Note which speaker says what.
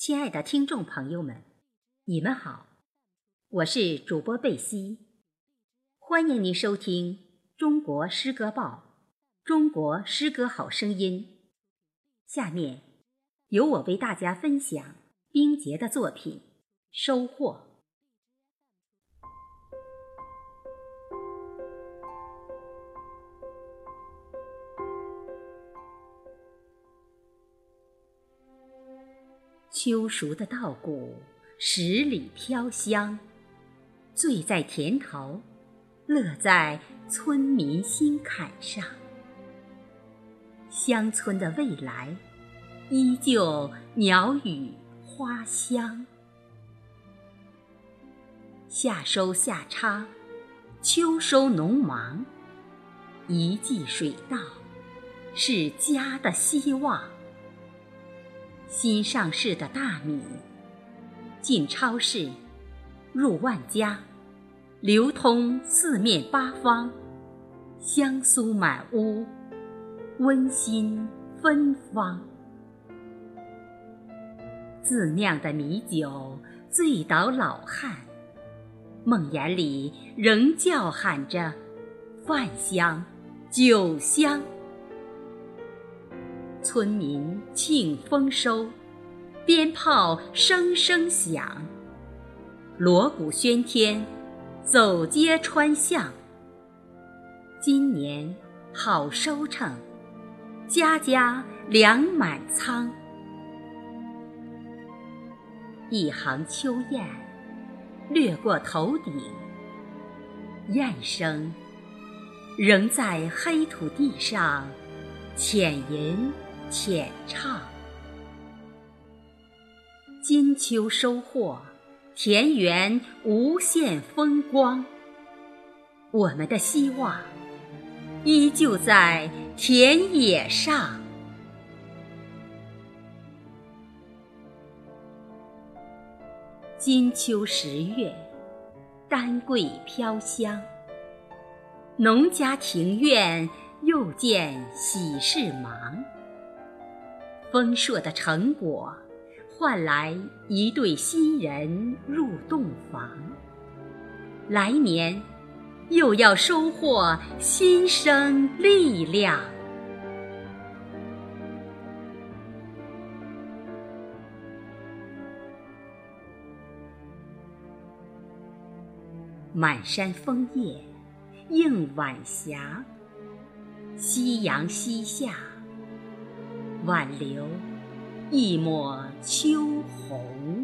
Speaker 1: 亲爱的听众朋友们，你们好，我是主播贝西，欢迎您收听《中国诗歌报》《中国诗歌好声音》。下面由我为大家分享冰洁的作品《收获》。秋熟的稻谷十里飘香，醉在田头，乐在村民心坎上。乡村的未来，依旧鸟语花香。夏收夏插，秋收农忙，一季水稻，是家的希望。新上市的大米，进超市，入万家，流通四面八方，香酥满屋，温馨芬芳。自酿的米酒醉倒老汉，梦魇里仍叫喊着饭香酒香。村民庆丰收，鞭炮声声响，锣鼓喧天，走街串巷。今年好收成，家家粮满仓。一行秋雁掠过头顶，雁声仍在黑土地上浅吟。浅唱，金秋收获，田园无限风光。我们的希望依旧在田野上。金秋十月，丹桂飘香，农家庭院又见喜事忙。丰硕的成果，换来一对新人入洞房。来年，又要收获新生力量。满山枫叶映晚霞，夕阳西下。挽留一抹秋红。